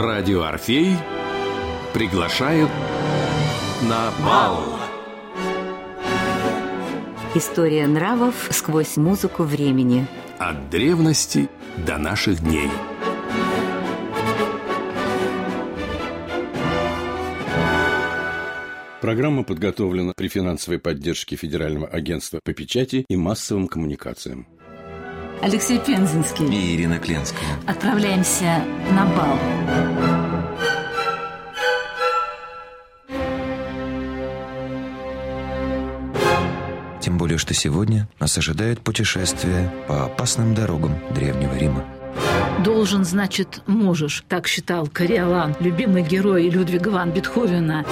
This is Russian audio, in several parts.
Радио Орфей приглашают на бал. История нравов сквозь музыку времени. От древности до наших дней. Программа подготовлена при финансовой поддержке Федерального агентства по печати и массовым коммуникациям. Алексей Пензенский. И Ирина Кленская. Отправляемся на бал. Тем более, что сегодня нас ожидает путешествие по опасным дорогам Древнего Рима. Должен, значит, можешь, так считал Кориолан, любимый герой Людвига ван Бетховена.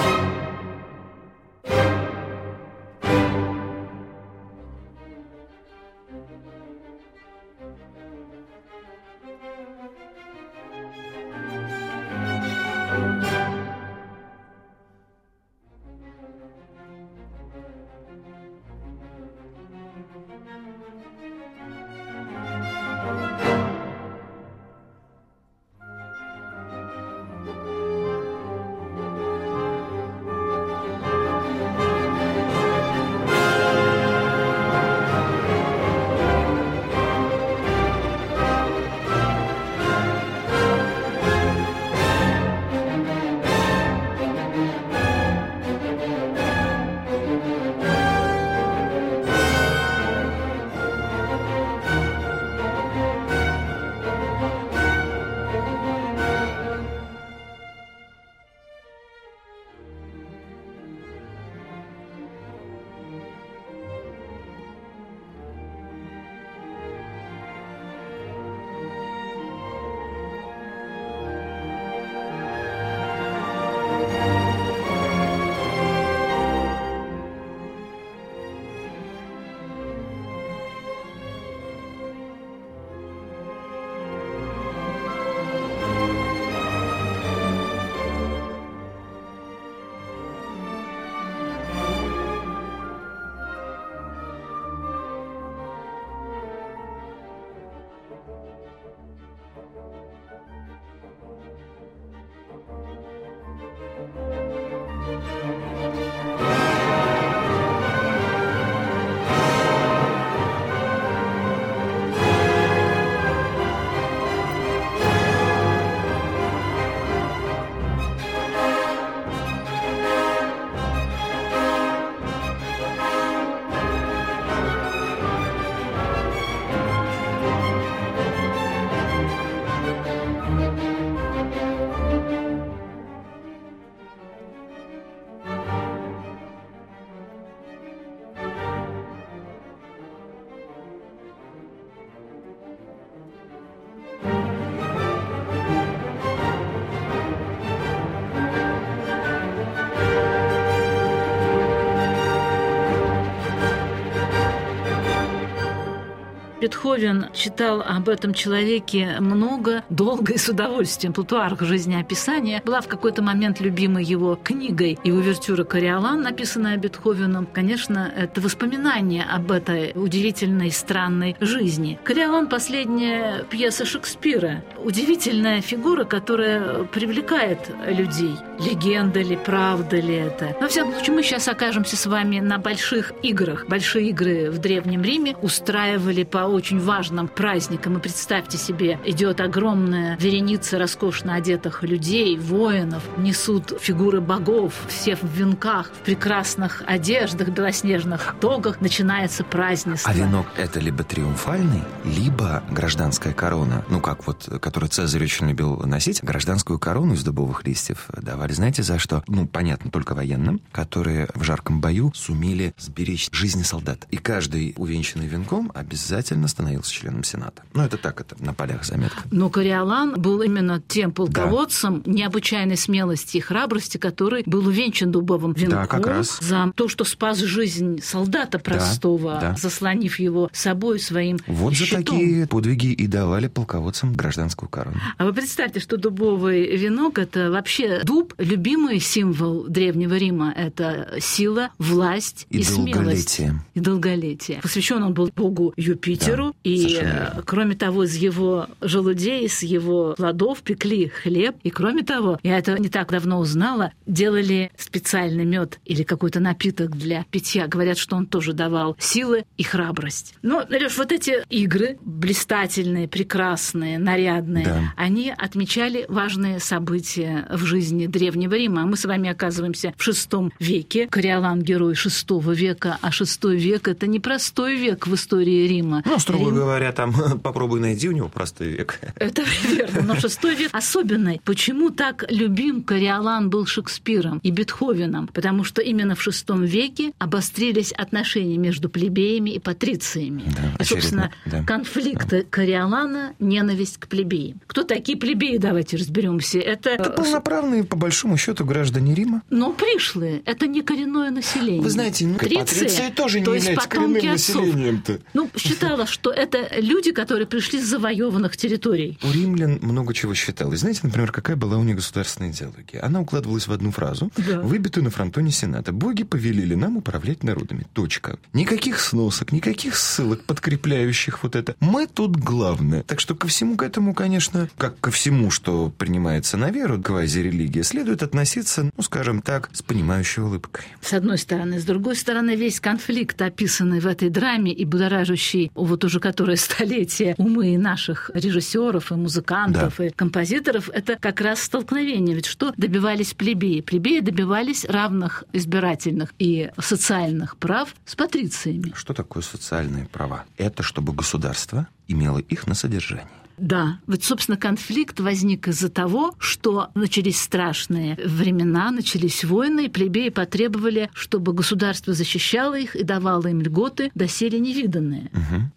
Бетховен читал об этом человеке много, долго и с удовольствием. Плутуарх жизнеописания была в какой-то момент любимой его книгой. И увертюра «Кориолан», написанная Бетховеном, конечно, это воспоминание об этой удивительной, странной жизни. «Кориолан» — последняя пьеса Шекспира. Удивительная фигура, которая привлекает людей. Легенда ли, правда ли это? Но, во всяком случае, мы сейчас окажемся с вами на больших играх. Большие игры в Древнем Риме устраивали по очень важным праздникам. И представьте себе, идет огромная вереница роскошно одетых людей, воинов, несут фигуры богов, все в венках, в прекрасных одеждах, белоснежных тогах. Начинается празднество. А венок это либо триумфальный, либо гражданская корона. Ну, как вот, которую Цезарь очень любил носить. Гражданскую корону из дубовых листьев давали, знаете, за что? Ну, понятно, только военным, которые в жарком бою сумели сберечь жизни солдат. И каждый, увенчанный венком, обязательно становился членом Сената. Ну, это так, это на полях заметка. Но Кориолан был именно тем полководцем да. необычайной смелости и храбрости, который был увенчан дубовым венком да, как раз. за то, что спас жизнь солдата простого, да, да. заслонив его собой своим Вот щитом. за такие подвиги и давали полководцам гражданскую корону. А вы представьте, что дубовый венок – это вообще дуб, любимый символ Древнего Рима. Это сила, власть и, и смелость. долголетие. И долголетие. Посвящен он был богу Юпитеру, И, совершенно э, кроме того, из его желудей, из его плодов пекли хлеб. И, кроме того, я это не так давно узнала, делали специальный мед или какой-то напиток для питья. Говорят, что он тоже давал силы и храбрость. Ну, Леш, вот эти игры блистательные, прекрасные, нарядные, Да. они отмечали важные события в жизни Древнего Рима. А мы с вами оказываемся в шестом веке. Кориолан – герой шестого века, а шестой век – это непростой век в истории Рима. Ну, Рим- говоря, там попробуй найди у него простой век. это верно, но шестой век особенный. Почему так любим Кориолан был Шекспиром и Бетховеном? Потому что именно в шестом веке обострились отношения между плебеями и патрициями. Да, и, собственно, да. конфликт Кориолана – ненависть к плебеям. Кто такие плебеи, давайте разберемся. Это, Это полноправные, по большому счету, граждане Рима. но пришлые, это не коренное население. Вы знаете, ну, Патриция, патриция тоже не то есть является потомки коренным отцов. населением-то. Ну, считала, что это люди, которые пришли с завоеванных территорий. У римлян много чего считалось. Знаете, например, какая была у них государственная идеология? Она укладывалась в одну фразу, Да. выбитую на фронтоне Сената. «Боги повелели нам управлять народами». Точка. Никаких сносок, никаких ссылок, подкрепляющих вот это. Мы тут главное. Так что ко всему к этому, конечно, как ко всему, что принимается на веру, квази-религия, следует относиться, ну, скажем так, с понимающей улыбкой. С одной стороны. С другой стороны, весь конфликт, описанный в этой драме и будоражащий вот уже которое столетие умы наших режиссеров, и музыкантов, и композиторов, это как раз столкновение. Ведь что добивались плебеи? Плебеи добивались равных избирательных и социальных прав с патрициями. Что такое социальные права? Это чтобы государство имело их на содержании. Да, вот, собственно, конфликт возник из-за того, что начались страшные времена, начались войны, и плебеи потребовали, чтобы государство защищало их и давало им льготы, доселе невиданные.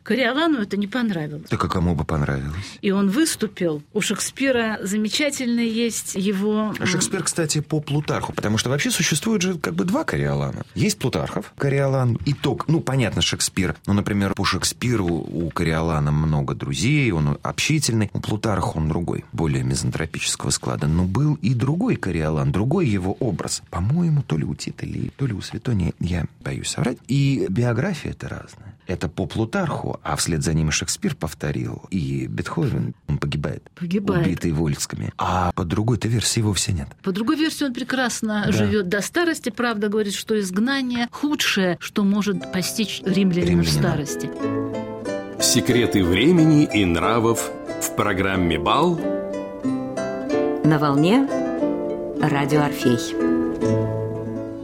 Кориолану это не понравилось. Так а кому бы понравилось? И он выступил. У Шекспира замечательный есть его... А Шекспир, кстати, по Плутарху, потому что вообще существует же как бы два Кориолана. Есть Плутархов, Кориолан, итог. Ну, понятно, Шекспир. Ну, например, по Шекспиру у Кориолана много друзей, он общительный. У Плутарха он другой, более мизантропического склада. Но был и другой Кориолан, другой его образ. По-моему, то ли у Тита, то ли у Светония, я боюсь соврать. И биография это разная. Это по Плутарху, а вслед за ним и Шекспир повторил. И Бетховен, он погибает. Погибает. Убитый вольскими. А по другой-то версии вовсе нет. По другой версии, он прекрасно Да. живет до старости. Правда, говорит, что изгнание худшее, что может постичь римлянина в старости. Секреты времени и нравов в программе «Бал» На волне Радио Орфей.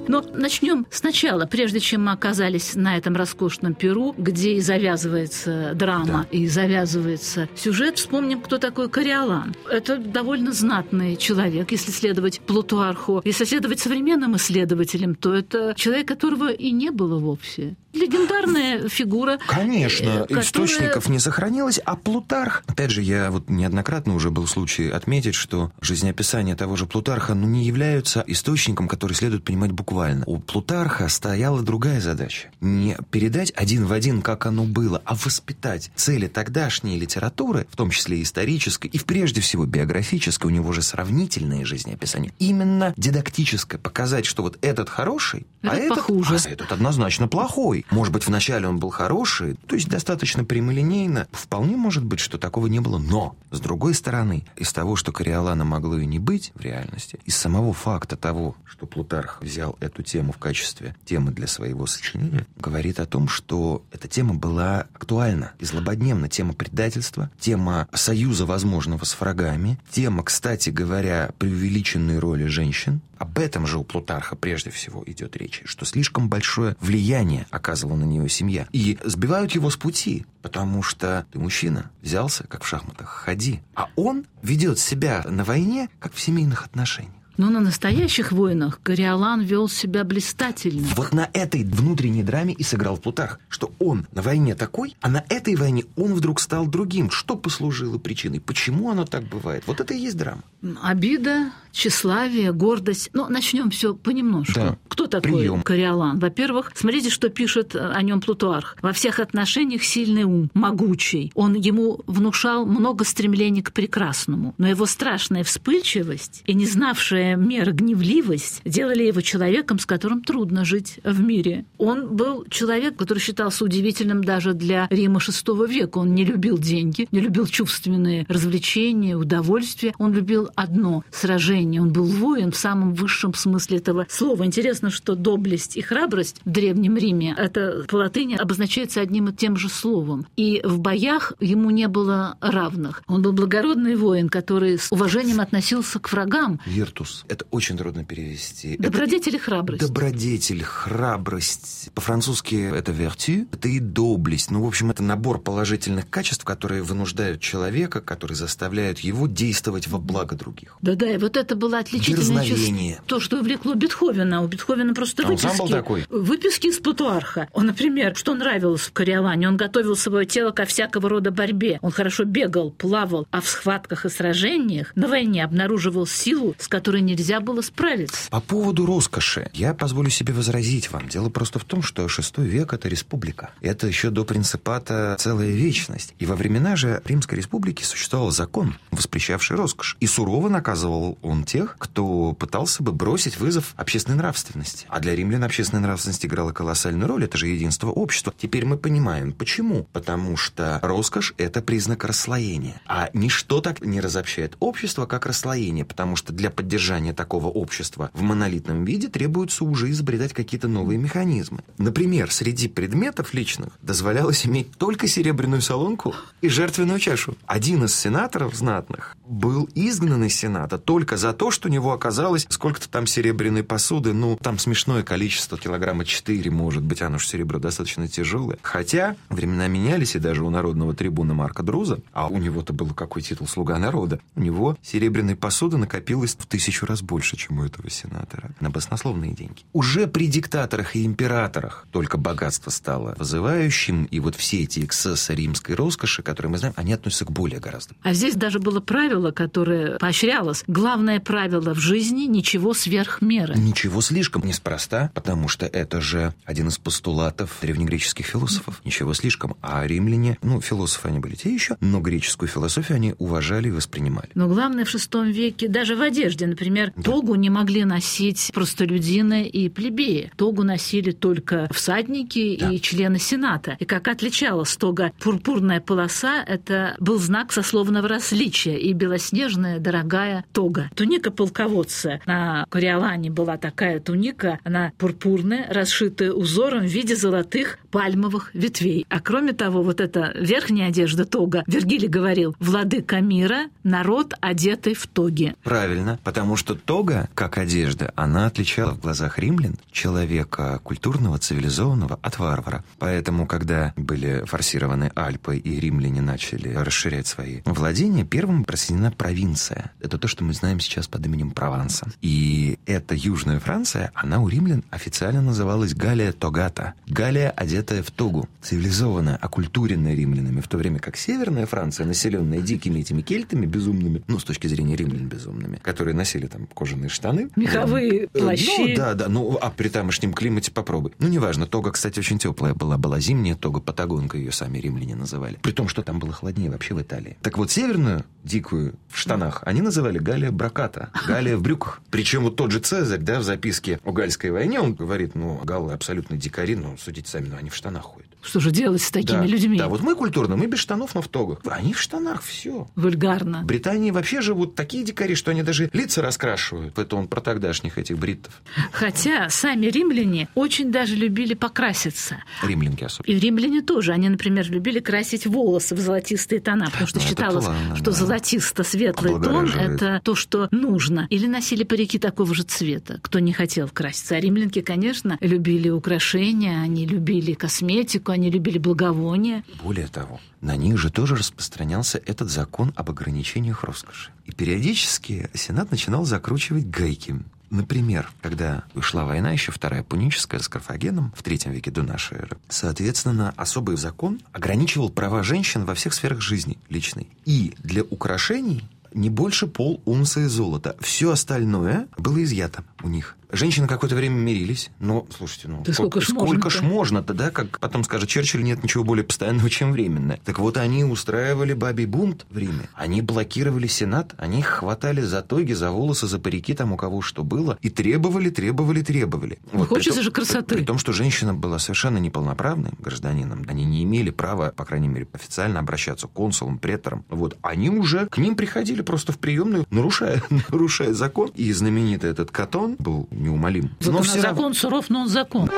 Но начнем сначала, прежде чем мы оказались на этом роскошном перу, где и завязывается драма, и завязывается сюжет, вспомним, кто такой Кориолан. Это довольно знатный человек, если следовать Плутарху. Если следовать современным исследователям, то это человек, которого и не было вовсе. Легендарная фигура. Конечно, э, которая- источников не сохранилось, а Плутарх... Опять же, я вот неоднократно уже был случай отметить, что жизнеописания того же Плутарха ну, не являются источником, который следует понимать буквально. У Плутарха стояла другая задача. Не передать один в один, как оно было, а воспитать цели тогдашней литературы, в том числе и исторической, и прежде всего биографической, у него же сравнительные жизнеописания. Именно дидактическое, показать, что вот этот хороший, а Этот этот, похуже. а этот однозначно плохой. Может быть, вначале он был хороший, то есть достаточно прямолинейно. Вполне может быть, что такого не было. Но, с другой стороны, из того, что Кориолана могло и не быть в реальности, из самого факта того, что Плутарх взял эту тему в качестве темы для своего сочинения, говорит о том, что эта тема была актуальна и злободневна. Тема предательства, тема союза возможного с врагами, тема, кстати говоря, преувеличенной роли женщин. Об этом же у Плутарха прежде всего идет речь, что слишком большое влияние оказывала на нее семья. И сбивают его с пути, потому что ты мужчина, взялся, как в шахматах, ходи. А он ведет себя на войне, как в семейных отношениях. Но на настоящих войнах Кориолан вел себя блистательно. Вот на этой внутренней драме и сыграл Плутарх, что он на войне такой, а на этой войне он вдруг стал другим. Что послужило причиной? Почему оно так бывает? Вот это и есть драма. Обида, тщеславие, гордость. Ну, начнем все понемножку. Да. Кто такой Прием. Кориолан? Во-первых, смотрите, что пишет э, о нем Плутарх. Во всех отношениях сильный ум, могучий. Он ему внушал много стремлений к прекрасному. Но его страшная вспыльчивость и не знавшая чрезмерная мера гневливость делали его человеком, с которым трудно жить в мире. Он был человек, который считался удивительным даже для Рима VI века. Он не любил деньги, не любил чувственные развлечения, удовольствия. Он любил одно – сражение. Он был воин в самом высшем смысле этого слова. Интересно, что доблесть и храбрость в Древнем Риме – это по латыни обозначается одним и тем же словом. И в боях ему не было равных. Он был благородный воин, который с уважением относился к врагам. Виртус. Это очень трудно перевести. Добродетель и храбрость. Добродетель, храбрость. По-французски это vertu, это и доблесть. Ну, в общем, это набор положительных качеств, которые вынуждают человека, которые заставляют его действовать во благо других. Да-да, и вот это было отличительное чувство. То, что увлекло Бетховена. У Бетховена просто а выписки. Он сам был такой? Выписки из Плутуарха. Он, например, что нравилось в Кориолане? Он готовил свое тело ко всякого рода борьбе. Он хорошо бегал, плавал, а в схватках и сражениях на войне обнаруживал силу, с которой нельзя было справиться. По поводу роскоши. Я позволю себе возразить вам. Дело просто в том, что VI век – это республика. Это еще до принципата целая вечность. И во времена же Римской республики существовал закон, воспрещавший роскошь. И сурово наказывал он тех, кто пытался бы бросить вызов общественной нравственности. А для римлян общественная нравственность играла колоссальную роль. Это же единство общества. Теперь мы понимаем, почему. Потому что роскошь – это признак расслоения. А ничто так не разобщает общество, как расслоение. Потому что для поддержания такого общества в монолитном виде требуется уже изобретать какие-то новые механизмы. Например, среди предметов личных дозволялось иметь только серебряную солонку и жертвенную чашу. Один из сенаторов знатных был изгнан из Сената только за то, что у него оказалось сколько-то там серебряной посуды, ну, там смешное количество, килограмма 4, может быть, оно же серебро достаточно тяжелое. Хотя времена менялись, и даже у народного трибуна Марка Друза, а у него-то был какой титул «Слуга народа», у него серебряной посуды накопилось в тысячу раз больше, чем у этого сенатора, на баснословные деньги. Уже при диктаторах и императорах только богатство стало вызывающим, и вот все эти эксцессы римской роскоши, которые мы знаем, они относятся к более гораздо. А здесь даже было правило, которое поощрялось. Главное правило в жизни – ничего сверх меры. Ничего слишком неспроста, потому что это же один из постулатов древнегреческих философов. Ничего слишком. А римляне, ну, философы они были те еще, но греческую философию они уважали и воспринимали. Но главное в шестом веке, даже в одежде, например, да. тогу не могли носить простолюдины и плебеи. Тогу носили только всадники да. и члены сената. И как отличалась тога пурпурная полоса, это был знак сословного различия и белоснежная дорогая тога. Туника полководца на Кориолане была такая туника, она пурпурная, расшитая узором в виде золотых пальмовых ветвей. А кроме того, вот эта верхняя одежда тога, Вергилий говорил, владыка мира, народ, одетый в тоге. Правильно, потому что тога, как одежда, она отличала в глазах римлян человека культурного, цивилизованного от варвара. Поэтому, когда были форсированы Альпы и римляне начали расширять свои владения, первым присоединена провинция. Это то, что мы знаем сейчас под именем Прованса. И эта Южная Франция, она у римлян официально называлась Галия Тогата. Галия, одетая в тогу. Цивилизованная, оккультуренная римлянами, в то время как Северная Франция, населенная дикими этими кельтами безумными, ну, с точки зрения римлян безумными, которые носили там кожаные штаны. Меховые э, плащи. Ну, да, да, ну, а при тамошнем климате попробуй. Ну, неважно, тога, кстати, очень теплая была, была зимняя тога, патагонка ее сами римляне называли. При том, что там было холоднее вообще в Италии. Так вот, северную, дикую, в штанах, они называли Галия Браката, Галия в брюках. Причем вот тот же Цезарь, да, в записке о Гальской войне, он говорит, ну, галлы абсолютно дикари, ну, судите сами, ну, они в штанах ходят. Что же делать с такими да, людьми? Да, вот мы культурно, мы без штанов, но в тогах. Они в штанах, все. Вульгарно. В Британии вообще живут такие дикари, что они даже лица раскрашивают. Это он про тогдашних этих бриттов. Хотя сами римляне очень даже любили покраситься. Римлянки особенно. И римляне тоже. Они, например, любили красить волосы в золотистые тона, потому что ну, считалось, ладно, что да. золотисто-светлый тон – это то, что нужно. Или носили парики такого же цвета, кто не хотел краситься. А римлянки, конечно, любили украшения, они любили косметику, они любили благовония. Более того, на них же тоже распространялся этот закон об ограничениях роскоши. И периодически Сенат начинал закручивать гайки. Например, когда шла война, еще Вторая Пуническая с Карфагеном в третьем веке до нашей эры, соответственно, особый закон ограничивал права женщин во всех сферах жизни личной. И для украшений не больше пол унции золота. Все остальное было изъято. У них. Женщины какое-то время мирились, но, слушайте, ну, да сколько, ж сколько ж можно-то, да, как потом скажет Черчилль, нет ничего более постоянного, чем временное. Так вот, они устраивали бабий бунт в Риме, они блокировали Сенат, они хватали за тоги, за волосы, за парики, там у кого что было, и требовали, требовали, требовали. Ну, вот, хочется том, же красоты. При, при том, что женщина была совершенно неполноправным гражданином, они не имели права, по крайней мере, официально обращаться к консулам, преторам. Вот, они уже к ним приходили просто в приемную, нарушая, нарушая закон, и знаменитый этот Катон был неумолим. Но все закон равно... суров, но он закон.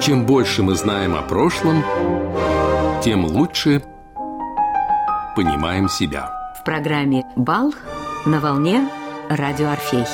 Чем больше мы знаем о прошлом, тем лучше понимаем себя. В программе «Бал» на волне «Радио Орфей».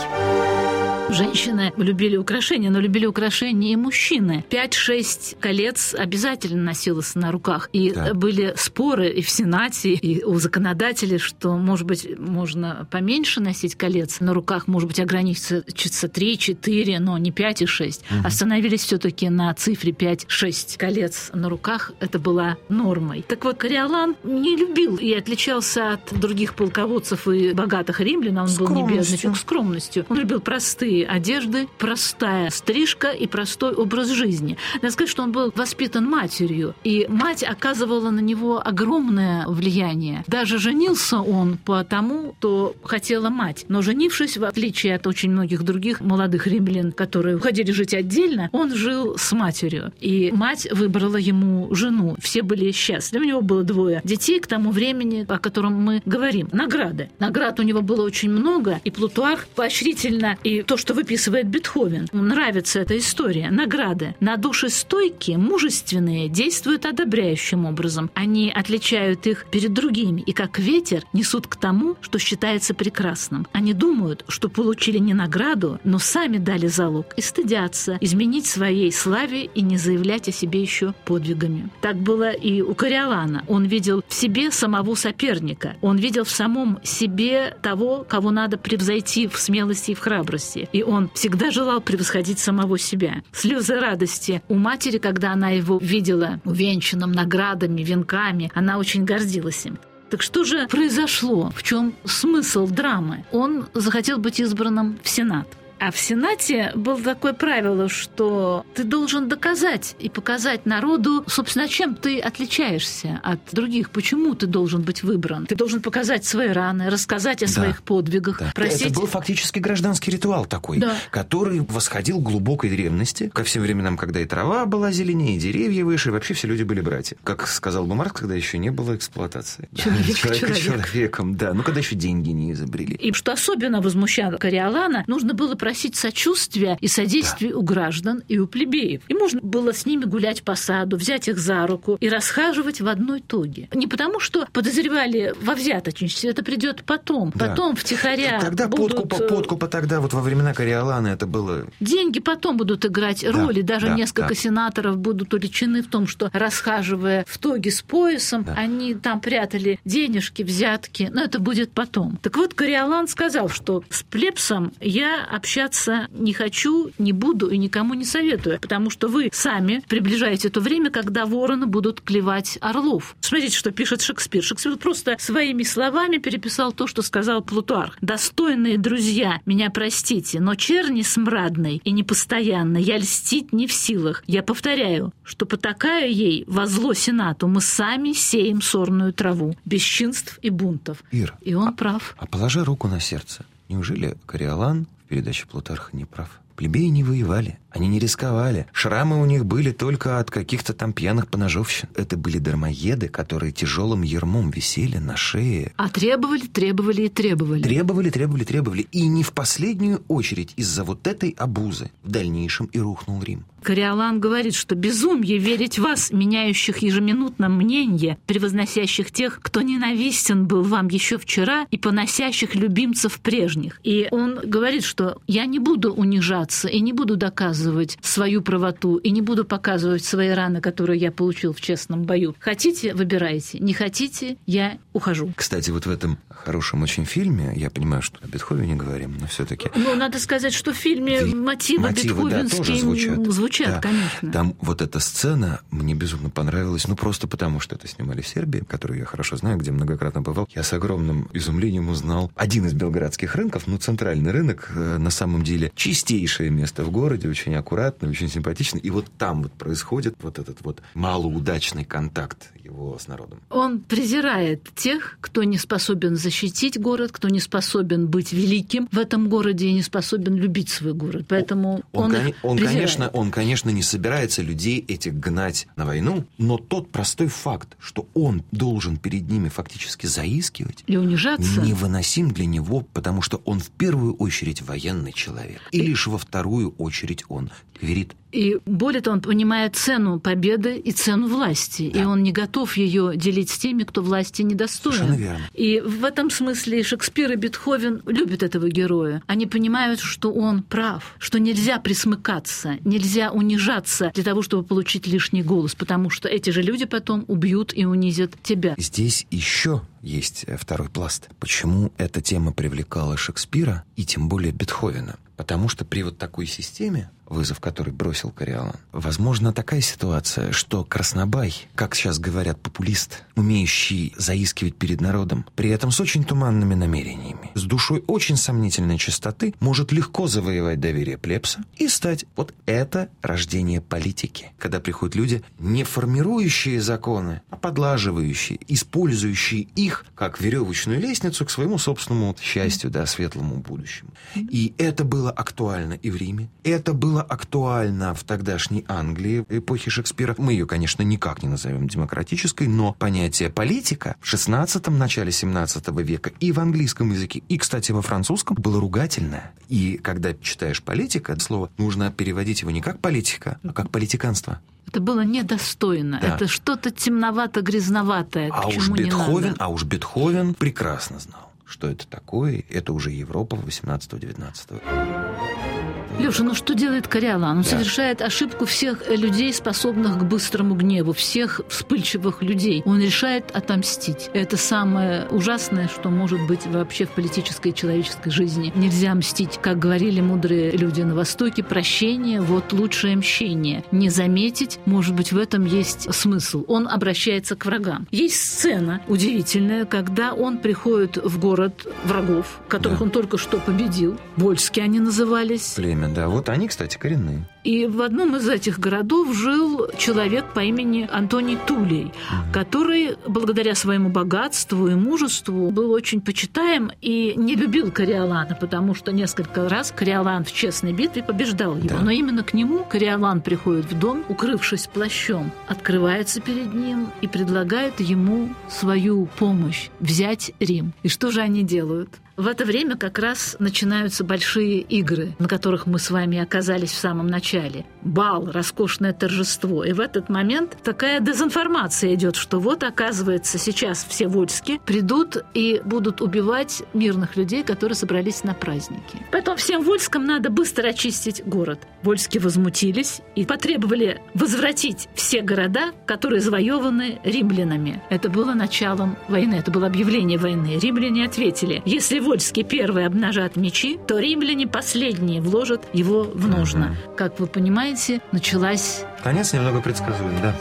Женщины любили украшения, но любили украшения и мужчины. Пять-шесть колец обязательно носилось на руках. И да. были споры и в Сенате, и у законодателей, что, может быть, можно поменьше носить колец на руках, может быть, ограничиться три-четыре, но не пять и шесть. Угу. Остановились все таки на цифре пять-шесть колец на руках. Это была нормой. Так вот, Кориолан не любил и отличался от других полководцев и богатых римлян. Он был не бедный, скромностью. Он любил простые одежды, простая стрижка и простой образ жизни. Надо сказать, что он был воспитан матерью, и мать оказывала на него огромное влияние. Даже женился он по тому, что хотела мать. Но женившись, в отличие от очень многих других молодых римлян, которые уходили жить отдельно, он жил с матерью. И мать выбрала ему жену. Все были счастливы. У него было двое детей к тому времени, о котором мы говорим. Награды. Наград у него было очень много, и Плутарх поощрительно, и то, что выписывает Бетховен. Нравится эта история. Награды. На души стойкие, мужественные, действуют одобряющим образом. Они отличают их перед другими и как ветер несут к тому, что считается прекрасным. Они думают, что получили не награду, но сами дали залог и стыдятся изменить своей славе и не заявлять о себе еще подвигами. Так было и у Кориолана. Он видел в себе самого соперника. Он видел в самом себе того, кого надо превзойти в смелости и в храбрости и он всегда желал превосходить самого себя. Слезы радости у матери, когда она его видела увенчанным наградами, венками, она очень гордилась им. Так что же произошло? В чем смысл драмы? Он захотел быть избранным в Сенат. А в Сенате было такое правило, что ты должен доказать и показать народу, собственно, чем ты отличаешься от других, почему ты должен быть выбран. Ты должен показать свои раны, рассказать о да. своих подвигах, да. просить... Это был фактически гражданский ритуал такой, да. который восходил к глубокой древности, ко всем временам, когда и трава была зеленее, и деревья выше, и вообще все люди были братья. Как сказал бы Маркс, когда еще не было эксплуатации. Человек человека человек. человеком, да. Ну, когда еще деньги не изобрели. И что особенно возмущало Кориолана, нужно было просить просить сочувствия и содействия да. у граждан и у плебеев. И можно было с ними гулять по саду, взять их за руку и расхаживать в одной тоге. Не потому, что подозревали во взяточничестве, это придет потом. Да. Потом втихаря Тогда будут... подкупа, подкупа тогда, вот во времена Кориолана это было... Деньги потом будут играть да. роли. Даже да. несколько да. сенаторов будут уличены в том, что расхаживая в тоге с поясом, да. они там прятали денежки, взятки. Но это будет потом. Так вот, Кориолан сказал, что с плебсом я общаюсь общаться не хочу, не буду и никому не советую, потому что вы сами приближаете то время, когда вороны будут клевать орлов. Смотрите, что пишет Шекспир. Шекспир просто своими словами переписал то, что сказал Плутарх. «Достойные друзья, меня простите, но черни смрадной и непостоянной я льстить не в силах. Я повторяю, что потакаю ей во зло Сенату, мы сами сеем сорную траву, бесчинств и бунтов». Ир, и он а, прав. А положа руку на сердце, неужели Кориолан передаче Плутарха не прав. Плебеи не воевали, они не рисковали. Шрамы у них были только от каких-то там пьяных поножовщин. Это были дармоеды, которые тяжелым ермом висели на шее. А требовали, требовали и требовали. Требовали, требовали, требовали. И не в последнюю очередь из-за вот этой обузы в дальнейшем и рухнул Рим. Кориолан говорит, что безумие верить вас, меняющих ежеминутно мнение, превозносящих тех, кто ненавистен был вам еще вчера, и поносящих любимцев прежних. И он говорит, что я не буду унижаться и не буду доказывать, показывать свою правоту и не буду показывать свои раны, которые я получил в честном бою. Хотите, выбирайте. Не хотите, я ухожу. Кстати, вот в этом хорошем очень фильме, я понимаю, что о Бетховене говорим, но все-таки. Ну, надо сказать, что в фильме мотивы, мотивы бетховенские да, звучат, звучат да. конечно. Там вот эта сцена мне безумно понравилась, ну просто потому, что это снимали в Сербии, которую я хорошо знаю, где многократно бывал. Я с огромным изумлением узнал один из белградских рынков, ну центральный рынок, э, на самом деле чистейшее место в городе, очень аккуратно, очень симпатично. И вот там вот происходит вот этот вот малоудачный контакт его с народом. Он презирает тех, кто не способен защитить город, кто не способен быть великим в этом городе и не способен любить свой город. Поэтому он, он, он презирает. конечно, он, конечно, не собирается людей этих гнать на войну, но тот простой факт, что он должен перед ними фактически заискивать, и унижаться. невыносим для него, потому что он в первую очередь военный человек, и лишь во вторую очередь он верит И более того, он понимает цену победы и цену власти. Да. И он не готов ее делить с теми, кто власти недостоин. Совершенно верно. И в этом смысле Шекспир и Бетховен любят этого героя. Они понимают, что он прав, что нельзя присмыкаться, нельзя унижаться для того, чтобы получить лишний голос, потому что эти же люди потом убьют и унизят тебя. Здесь еще есть э, второй пласт. Почему эта тема привлекала Шекспира и тем более Бетховена? Потому что при вот такой системе, вызов который бросил Кориолан, возможно такая ситуация, что Краснобай, как сейчас говорят, популист, умеющий заискивать перед народом, при этом с очень туманными намерениями, с душой очень сомнительной чистоты, может легко завоевать доверие плебса и стать вот это рождение политики. Когда приходят люди, не формирующие законы, а подлаживающие, использующие их как веревочную лестницу к своему собственному счастью, да, светлому будущему. И это было актуально и в Риме, это было актуально в тогдашней Англии эпохи Шекспира. Мы ее, конечно, никак не назовем демократической, но понятие политика в 16-м, начале 17 века и в английском языке, и, кстати, во французском было ругательное. И когда читаешь политика, слово нужно переводить его не как политика, а как политиканство. Это было недостойно. Да. Это что-то темновато-грязноватое. А уж Бетховен, а уж Бетховен прекрасно знал, что это такое. Это уже Европа 18-19 века. Леша, ну что делает Кориолан? Он Да. совершает ошибку всех э, людей, способных к быстрому гневу, всех вспыльчивых людей. Он решает отомстить. Это самое ужасное, что может быть вообще в политической и человеческой жизни. Нельзя мстить, как говорили мудрые люди на Востоке. Прощение – вот лучшее мщение. Не заметить, может быть, в этом есть смысл. Он обращается к врагам. Есть сцена удивительная, когда он приходит в город врагов, которых Да. он только что победил. Вольские они назывались. Племя, да. Вот они, кстати, коренные. И в одном из этих городов жил человек по имени Антоний Тулей, который, благодаря своему богатству и мужеству, был очень почитаем и не любил Кориолана, потому что несколько раз Кориолан в честной битве побеждал его. Да. Но именно к нему Кориолан приходит в дом, укрывшись плащом, открывается перед ним и предлагает ему свою помощь взять Рим. И что же они делают? В это время как раз начинаются большие игры, на которых мы с вами оказались в самом начале. Бал, роскошное торжество. И в этот момент такая дезинформация идет, что вот, оказывается, сейчас все вольски придут и будут убивать мирных людей, которые собрались на праздники. Поэтому всем вольскам надо быстро очистить город. Вольски возмутились и потребовали возвратить все города, которые завоеваны римлянами. Это было началом войны, это было объявление войны. Римляне ответили, если вольски первые обнажат мечи, то римляне последние вложат его в ножны. Как вы понимаете, началась Конец немного предсказуем, да.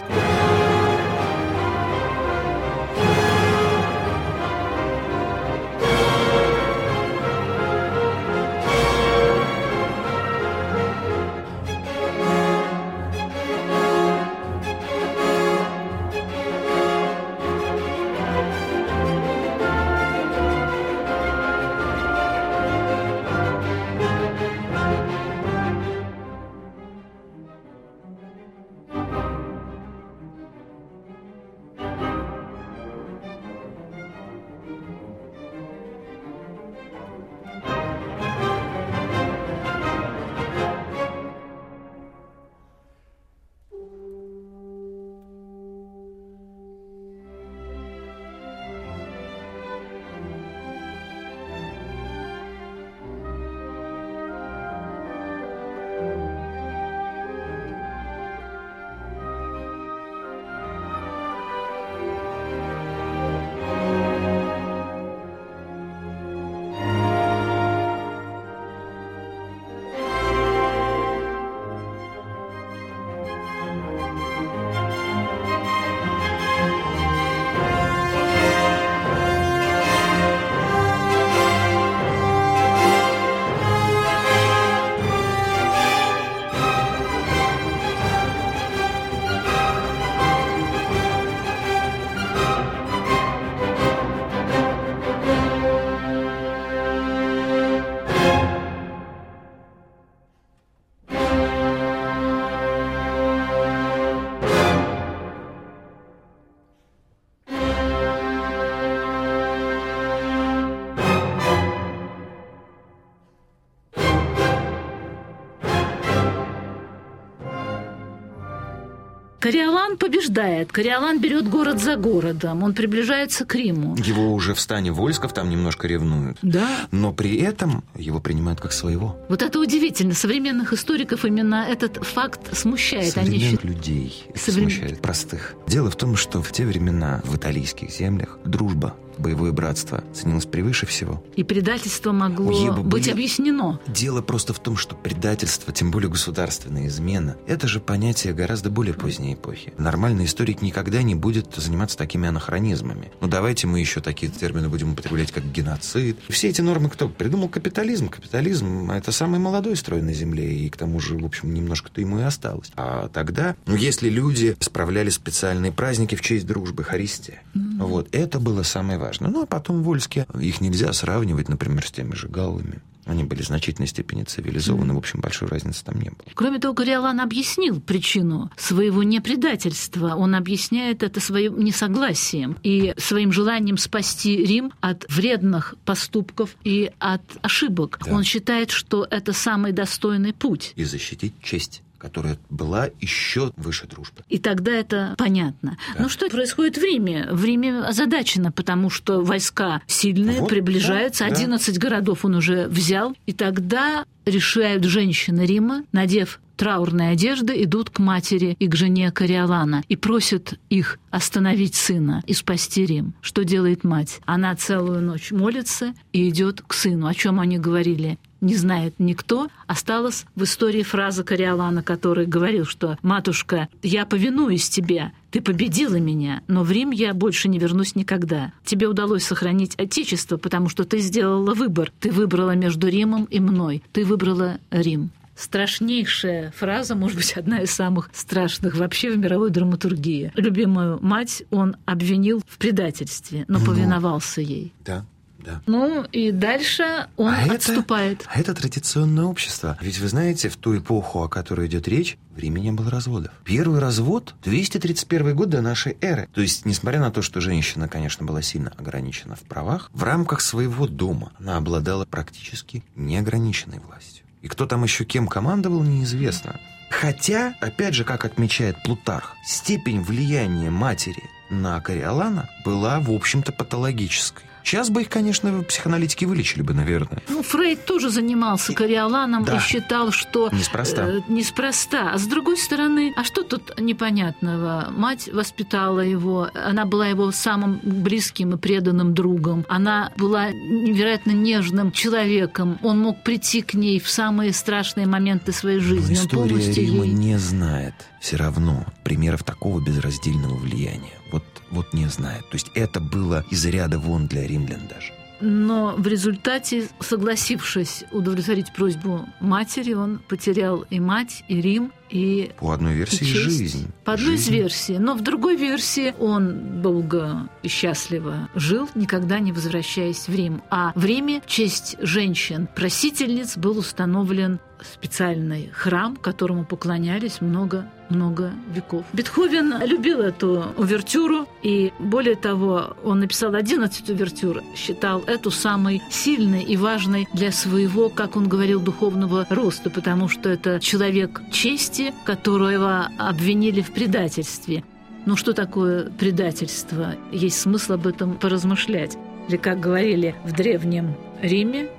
Кориолан побеждает. Кориолан берет город за городом. Он приближается к Риму. Его уже в стане войсков там немножко ревнуют. Да. Но при этом его принимают как своего. Вот это удивительно. Современных историков именно этот факт смущает. Они Современных счит- людей это Соврем- смущает, простых. Дело в том, что в те времена в италийских землях дружба, боевое братство ценилось превыше всего. И предательство могло Ебы быть были- объяснено. Дело просто в том, что предательство, тем более государственная измена, это же понятие гораздо более поздней эпохи. Нормальный историк никогда не будет заниматься такими анахронизмами. Ну давайте мы еще такие термины будем употреблять, как геноцид. Все эти нормы кто придумал? Капитализм. Капитализм – это самый молодой строй на Земле, и к тому же, в общем, немножко-то ему и осталось. А тогда, ну, если люди справляли специальные праздники в честь дружбы, Харистия, вот, это было самое важное. Ну, а потом вольские, их нельзя сравнивать, например, с теми же галлами. Они были в значительной степени цивилизованы, в общем, большой разницы там не было. Кроме того, Кориолан объяснил причину своего непредательства. Он объясняет это своим несогласием и своим желанием спасти Рим от вредных поступков и от ошибок. Да. Он считает, что это самый достойный путь. И защитить честь, которая была еще выше дружбы. И тогда это понятно. Но что происходит в Риме? В Риме озадачено, потому что войска сильные, Вот, приближаются, да, да. 11 городов он уже взял. И тогда решают женщины Рима, надев траурные одежды, идут к матери и к жене Кориолана и просят их остановить сына и спасти Рим. Что делает мать? Она целую ночь молится и идет к сыну. О чем они говорили? Не знает никто. Осталась в истории фраза Кориолана, который говорил, что «Матушка, я повинуюсь тебе, ты победила меня, но в Рим я больше не вернусь никогда. Тебе удалось сохранить Отечество, потому что ты сделала выбор. Ты выбрала между Римом и мной. Ты выбрала Рим». Страшнейшая фраза, может быть, одна из самых страшных вообще в мировой драматургии. Любимую мать он обвинил в предательстве, но повиновался ей. Да, да. Ну и дальше он А это- отступает. А это традиционное общество. Ведь вы знаете, в ту эпоху, о которой идет речь, в Риме не было разводов. Первый развод – 231 год до нашей эры. То есть, несмотря на то, что женщина, конечно, была сильно ограничена в правах, в рамках своего дома она обладала практически неограниченной властью. И кто там еще кем командовал, неизвестно. Хотя, опять же, как отмечает Плутарх, степень влияния матери на Кориолана была, в общем-то, патологической. Сейчас бы их, конечно, психоаналитики вылечили бы, наверное. Ну, Фрейд тоже занимался кориоланом Да. и считал, что Неспроста. э, неспроста. А с другой стороны, а что тут непонятного? Мать воспитала его, она была его самым близким и преданным другом. Она была невероятно нежным человеком. Он мог прийти к ней в самые страшные моменты своей Но жизни. Он история Рима ей- не знает все равно примеров такого безраздельного влияния. Вот, вот не знает. То есть это было из ряда вон для римлян даже. Но в результате, согласившись удовлетворить просьбу матери, он потерял и мать, и Рим, и По одной версии, и честь. жизнь. По одной из Жизнь. версий. Но в другой версии он долго и счастливо жил, никогда не возвращаясь в Рим. А в Риме в честь женщин-просительниц был установлен специальный храм, которому поклонялись много-много веков. Бетховен любил эту увертюру, и более того, он написал 11 увертюр, считал эту самой сильной и важной для своего, как он говорил, духовного роста, потому что это человек чести, которого обвинили в предательстве. Ну что такое предательство? Есть смысл об этом поразмышлять. Или, как говорили в Древнем Риме,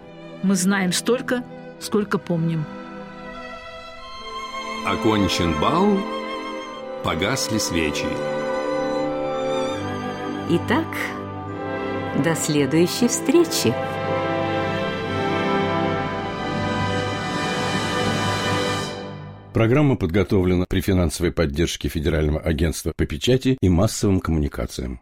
мы знаем столько, сколько помним. Окончен бал, погасли свечи. Итак, до следующей встречи. Программа подготовлена при финансовой поддержке Федерального агентства по печати и массовым коммуникациям.